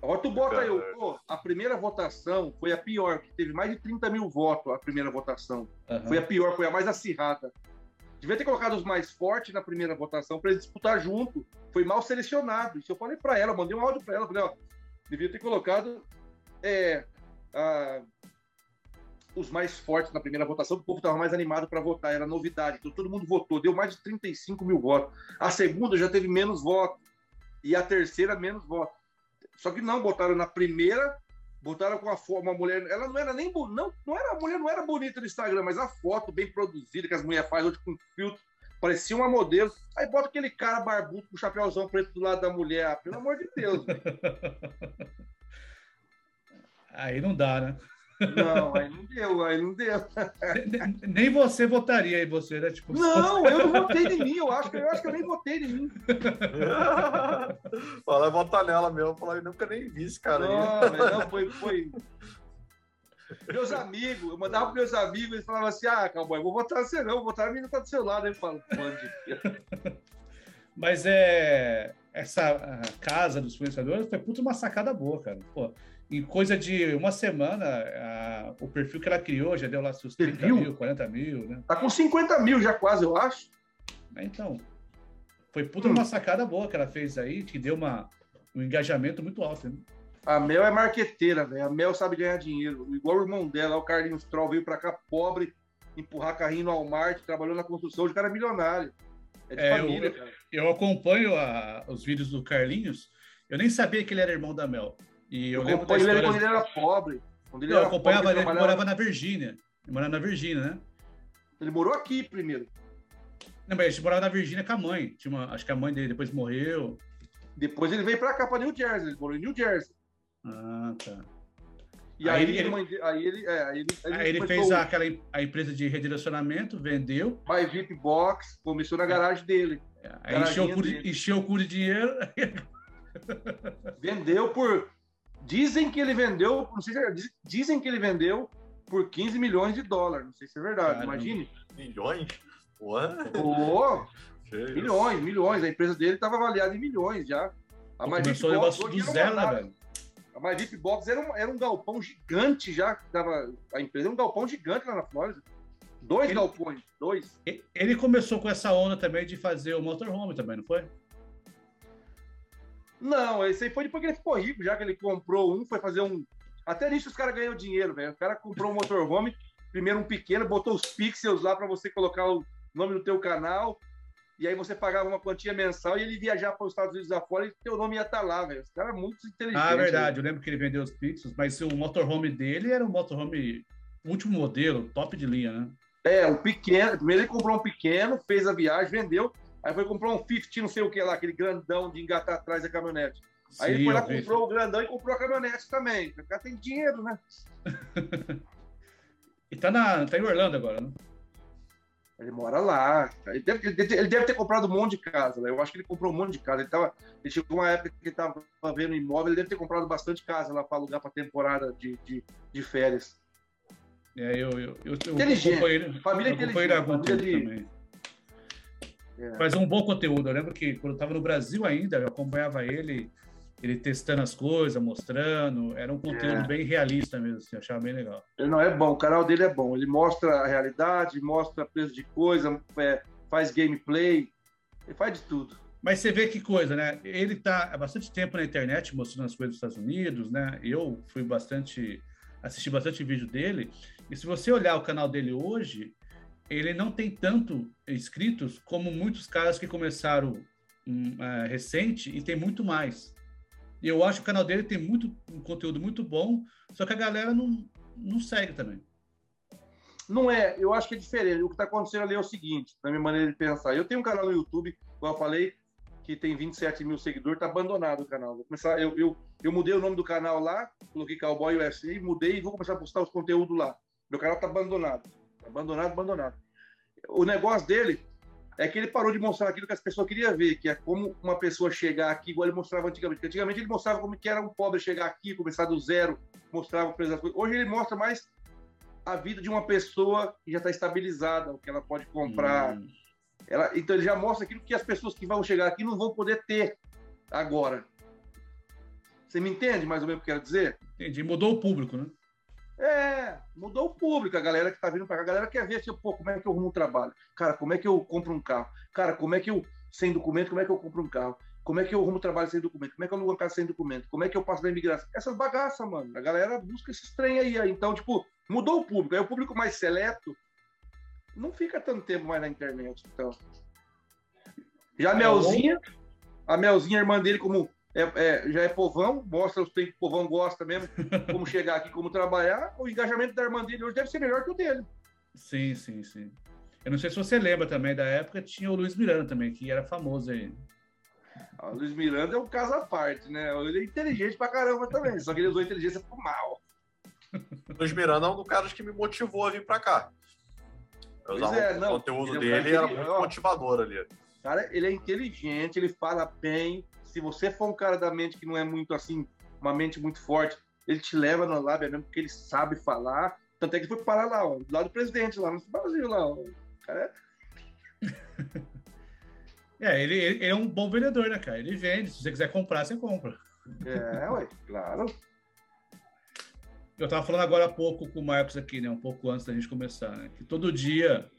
Agora tu bota aí, pô, a primeira votação foi a pior, que teve mais de 30 mil votos a primeira votação. Uhum. Foi a pior, foi a mais acirrada. Devia ter colocado os mais fortes na primeira votação para eles disputar junto. Foi mal selecionado. Isso eu falei para ela, mandei um áudio para ela, falei, ó, devia ter colocado é, a, os mais fortes na primeira votação, o povo estava mais animado para votar, era novidade. Então todo mundo votou, deu mais de 35 mil votos. A segunda já teve menos votos. E a terceira, menos votos. Só que não, botaram na primeira, botaram com a uma mulher. Ela não era nem não, não era a mulher não era bonita no Instagram, mas a foto bem produzida que as mulheres fazem hoje com filtro, parecia uma modelo. Aí bota aquele cara barbudo com o chapéuzão preto do lado da mulher. Ah, pelo amor de Deus. Aí não dá, né? Não, aí não deu, aí não deu. Nem você votaria aí, você, né? Tipo, não, eu não votei em mim, eu acho que eu, acho que eu nem votei em mim. Fala, votar nela mesmo, falar, eu nunca nem vi esse cara não, aí. Não, foi, foi. Meus amigos, eu mandava para meus amigos, eles falavam assim: ah, cowboy, vou votar você não, vou votar a menina tá do seu lado. Aí eu falo, pode. Mas é. Essa casa dos influenciadores foi puta uma sacada boa, cara. Pô, em coisa de uma semana, a, o perfil que ela criou já deu lá seus 30 perfil? mil, 40 mil, né? Tá com 50 mil já quase, eu acho. Então, foi puta hum. uma sacada boa que ela fez aí, que deu uma, um engajamento muito alto. Né? A Mel é marqueteira, velho. A Mel sabe ganhar dinheiro. Igual o irmão dela, o Carlinhos Troll, veio pra cá pobre, empurrar carrinho no Walmart, trabalhou na construção, o cara é milionário. É de é, família, eu. Eu acompanho a, os vídeos do Carlinhos. Eu nem sabia que ele era irmão da Mel. E eu, eu lembro da história... ele quando ele era pobre. Quando ele eu acompanhava pobre, ele, ele morava na Virgínia. Ele morava na Virgínia, né? Ele morou aqui primeiro. Não, mas ele morava na Virgínia com a mãe. Tinha uma, acho que a mãe dele depois morreu. Depois ele veio pra cá, pra New Jersey. Ele morou em New Jersey. Ah, tá. E aí, aí ele, aí ele, é, aí ele, ele, aí ele fez a, aquela a empresa de redirecionamento, vendeu. My VIP Box, começou na garagem dele. Aí encheu o, cu de, encheu o cu de dinheiro. Vendeu por Dizem que ele vendeu, não sei se é, dizem que ele vendeu por 15 milhões de dólares. Não sei se é verdade, Caramba. imagine. Milhões? What? Oh, milhões, milhões. A empresa dele estava avaliada em milhões já. A Começou o negócio do zero, né, velho? A MyVip Box era um, era um galpão gigante já, dava, a empresa era um galpão gigante lá na Flórida. Dois ele, galpões, dois. Ele começou com essa onda também de fazer o motorhome também, não foi? Não, esse aí foi depois que ele ficou rico, já que ele comprou um, foi fazer um. Até nisso os caras ganham dinheiro, velho. O cara comprou um motorhome, primeiro um pequeno, botou os pixels lá para você colocar o nome do teu canal, e aí você pagava uma quantia mensal e ele viajar para os Estados Unidos afora e teu nome ia estar tá lá, velho. Os caras muito inteligentes. Ah, verdade. Eu lembro que ele vendeu os pixels, mas o motorhome dele era um motorhome último modelo, top de linha, né? É, o pequeno. Primeiro ele comprou um pequeno, fez a viagem, vendeu. Aí foi comprar um 50, não sei o que lá, aquele grandão de engatar atrás da caminhonete. Aí Sim, ele foi lá, comprou o grandão e comprou a caminhonete também. O cara tem dinheiro, né? e tá, na, tá em Orlando agora, né? Ele mora lá. Ele deve, ele deve, ter comprado um monte de casa. Né? Eu acho que ele comprou um monte de casa. Ele, tava, ele chegou uma época que ele estava vendo imóvel, ele deve ter comprado bastante casa lá para alugar para temporada de, de, de, férias. É, eu, eu, eu, inteligente. Família eu inteligente. Família de, também. É. Faz um bom conteúdo. Eu lembro que quando eu estava no Brasil ainda, eu acompanhava ele, ele testando as coisas, mostrando. Era um conteúdo é. bem realista mesmo, assim, eu achava bem legal. Ele não é bom, o canal dele é bom. Ele mostra a realidade, mostra preço de coisa, é, faz gameplay, ele faz de tudo. Mas você vê que coisa, né? Ele está há bastante tempo na internet mostrando as coisas dos Estados Unidos, né? Eu fui bastante assisti bastante vídeo dele. E se você olhar o canal dele hoje, ele não tem tanto inscritos como muitos caras que começaram um, é, recente e tem muito mais. Eu acho que o canal dele tem muito um conteúdo muito bom, só que a galera não, não segue também. Não é, eu acho que é diferente. O que está acontecendo ali é o seguinte, na minha maneira de pensar. Eu tenho um canal no YouTube, como eu falei, que tem 27 mil seguidores, está abandonado o canal. Vou começar, eu, eu, eu mudei o nome do canal lá, coloquei Cowboy USA, mudei e vou começar a postar os conteúdos lá. Meu canal está abandonado. Abandonado, abandonado. O negócio dele é que ele parou de mostrar aquilo que as pessoas queriam ver, que é como uma pessoa chegar aqui, igual ele mostrava antigamente. Antigamente ele mostrava como que era um pobre chegar aqui, começar do zero, mostrava coisas. Hoje ele mostra mais a vida de uma pessoa que já está estabilizada, o que ela pode comprar. Hum. Ela, então ele já mostra aquilo que as pessoas que vão chegar aqui não vão poder ter agora. Você me entende mais ou menos o que eu quero dizer? Entendi. Mudou o público, né? É, mudou o público, a galera que tá vindo para cá. A galera quer ver assim, pô, como é que eu arrumo um trabalho? Cara, como é que eu compro um carro? Cara, como é que eu, sem documento, como é que eu compro um carro? Como é que eu arrumo trabalho sem documento? Como é que eu alugo uma casa sem documento? Como é que eu passo da imigração? Essas bagaças, mano. A galera busca esses trem aí. Então, tipo, mudou o público. Aí o público mais seleto não fica tanto tempo mais na internet. Então. Já a é Melzinha, a Melzinha, a irmã dele, como é, é, já é povão, mostra os tempos que o povão gosta mesmo, como chegar aqui, como trabalhar. O engajamento da irmã dele hoje deve ser melhor que o dele. Sim, sim, sim. Eu não sei se você lembra também da época, tinha o Luiz Miranda também, que era famoso aí. O Luiz Miranda é um caso à parte, né? Ele é inteligente pra caramba também, só que ele usou a inteligência pro mal. O Luiz Miranda é um dos caras que me motivou a vir pra cá. Pois é, não, o conteúdo é dele era muito motivador ali. Cara, ele é inteligente, ele fala bem. Se você for um cara da mente que não é muito assim, uma mente muito forte, ele te leva na lábia mesmo, porque ele sabe falar. Tanto é que ele foi parar lá, ó, do lado do presidente, lá no Brasil, lá. Ó. O cara é... É, ele, ele, é um bom vendedor, né, cara? Ele vende. Se você quiser comprar, você compra. É, ué, claro. Eu estava falando agora há pouco com o Marcos aqui, né? Um pouco antes da gente começar, né? Que todo dia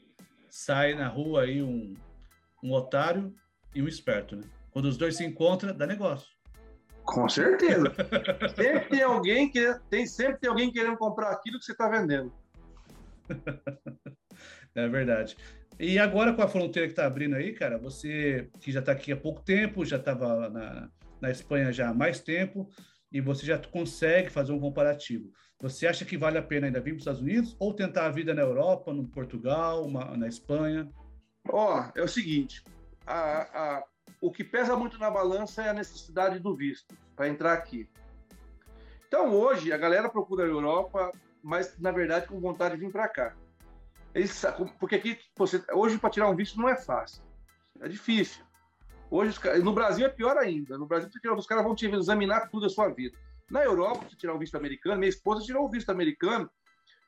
sai na rua aí um, um otário e um esperto, né? Quando os dois se encontram, dá negócio. Com certeza. sempre tem alguém que tem sempre tem alguém querendo comprar aquilo que você está vendendo. é verdade. E agora com a fronteira que está abrindo aí, cara, você que já está aqui há pouco tempo, já estava na, na Espanha já há mais tempo, e você já consegue fazer um comparativo. Você acha que vale a pena ainda vir para os Estados Unidos ou tentar a vida na Europa, no Portugal, uma, na Espanha? Ó, oh, é o seguinte, a, a, o que pesa muito na balança é a necessidade do visto para entrar aqui. Então hoje a galera procura a Europa, mas na verdade com vontade de vir para cá. Eles, porque aqui, você, hoje, para tirar um visto não é fácil. É difícil. Hoje, no Brasil é pior ainda. No Brasil, os caras vão te examinar tudo a sua vida. Na Europa, você tirar o visto americano, minha esposa tirou o visto americano.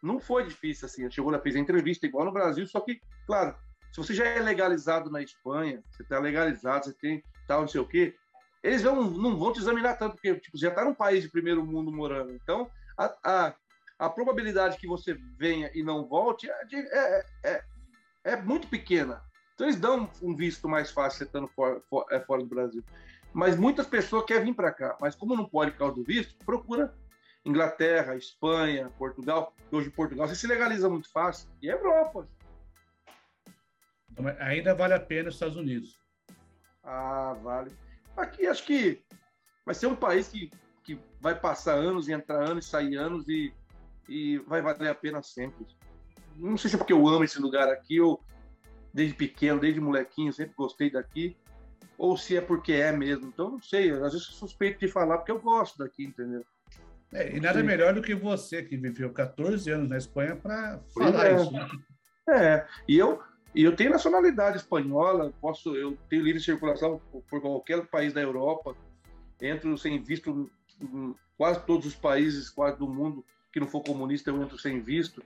Não foi difícil assim. Ela chegou lá, fez a entrevista igual no Brasil, só que, claro, se você já é legalizado na Espanha, você está legalizado, você tem tal, não sei o quê, eles vão, não vão te examinar tanto, porque tipo, já está num país de primeiro mundo morando. Então, a, a, a probabilidade que você venha e não volte é, é, é, é muito pequena. Então eles dão um visto mais fácil estando fora, fora, é, fora do Brasil. Mas muitas pessoas querem vir para cá, mas como não pode por causa do visto, procura Inglaterra, Espanha, Portugal. Hoje Portugal você se legaliza muito fácil. E é Europa. Então, ainda vale a pena os Estados Unidos. Ah, vale. Aqui acho que vai ser um país que, que vai passar anos e entrar anos e sair anos e e vai valer a pena sempre. Não sei se é porque eu amo esse lugar aqui, ou desde pequeno, desde molequinho, sempre gostei daqui, ou se é porque é mesmo. Então, não sei, às vezes eu suspeito de falar porque eu gosto daqui, entendeu? É, e nada Sim. melhor do que você, que viveu 14 anos na Espanha, para falar é. isso. Né? É, e eu, e eu tenho nacionalidade espanhola, posso, eu tenho livre circulação por qualquer país da Europa, entro sem visto em quase todos os países quase do mundo que não for comunista eu entro sem visto.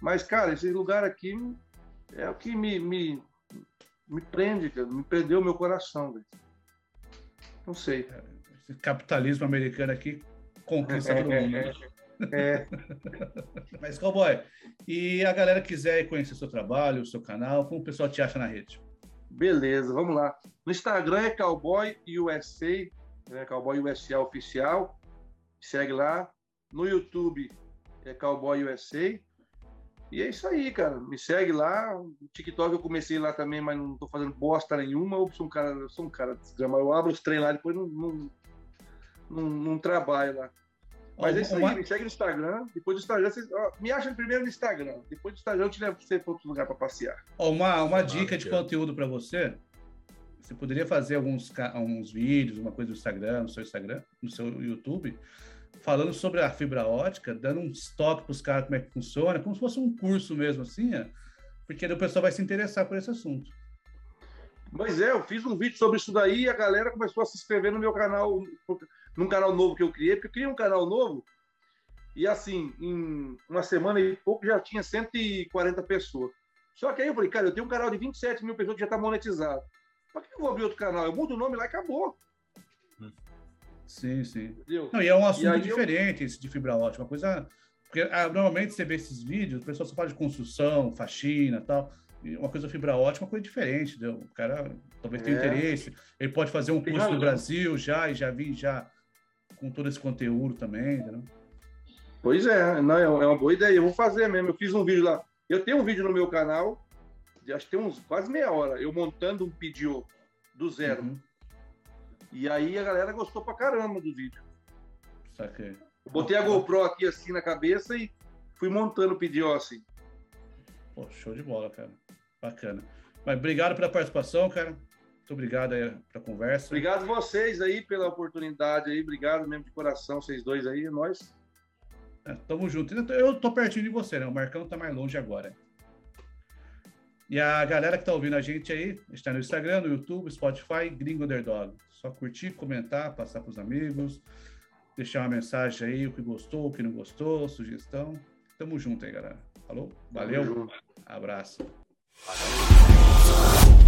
Mas, cara, esse lugar aqui é o que me, me, me prende, cara, me prendeu meu coração. Não sei. Esse capitalismo americano aqui conquista é, todo mundo. É, é. Mas, Cowboy, e a galera quiser conhecer seu trabalho, o seu canal, como o pessoal te acha na rede? Beleza, vamos lá. No Instagram é Cowboy USA, né, Cowboy USA Oficial. Segue lá. No YouTube é Cowboy USA. E é isso aí, cara. Me segue lá. O TikTok eu comecei lá também, mas não tô fazendo bosta nenhuma. Eu sou um cara, eu sou um cara Eu abro os treinos lá, depois não, não, não, não trabalho lá. Mas é isso aí, me segue no Instagram. Depois do Instagram, vocês, ó, me acham primeiro no Instagram. Depois do Instagram, eu te levo você para outro lugar para passear. Ó, uma, uma dica de conteúdo para você. Você poderia fazer alguns, alguns vídeos, uma coisa no Instagram, no seu Instagram, no seu YouTube, falando sobre a fibra ótica, dando um toque para os caras como é que funciona, como se fosse um curso mesmo, assim, é, porque o pessoal vai se interessar por esse assunto. Pois é, eu fiz um vídeo sobre isso daí e a galera começou a se inscrever no meu canal, num canal novo que eu criei, porque eu criei um canal novo e assim, em uma semana e pouco já tinha 140 pessoas. Só que aí eu falei, cara, eu tenho um canal de 27 mil pessoas que já está monetizado. Para que eu vou abrir outro canal? Eu mudo o nome lá e acabou. Sim, sim. Entendeu? Não, e é um assunto diferente eu... esse de fibra ótica, uma coisa. Porque ah, normalmente você vê esses vídeos, o pessoal só fala de construção, faxina tal. E uma coisa fibra ótica, uma coisa diferente, entendeu? O cara talvez tenha é. interesse. Ele pode fazer um curso no Brasil já e já vir já com todo esse conteúdo também, entendeu? Pois é, não, é uma boa ideia. Eu vou fazer mesmo. Eu fiz um vídeo lá. Eu tenho um vídeo no meu canal, acho que tem uns quase meia hora, eu montando um PDO do zero. Uhum. E aí a galera gostou pra caramba do vídeo. Saquei. Botei a GoPro aqui assim na cabeça e fui montando o PDO assim. Pô, show de bola, cara. Bacana. Mas obrigado pela participação, cara. Muito obrigado aí pela conversa. Obrigado vocês aí pela oportunidade aí. Obrigado mesmo de coração, vocês dois aí, nós. É, tamo junto. Eu tô pertinho de você, né? O Marcão tá mais longe agora. E a galera que tá ouvindo a gente aí, está no Instagram, no YouTube, Spotify, Gringo Underdog. Só curtir, comentar, passar pros amigos, deixar uma mensagem aí, o que gostou, o que não gostou, sugestão. Tamo junto aí, galera. Falou? Valeu. Abraço. Valeu.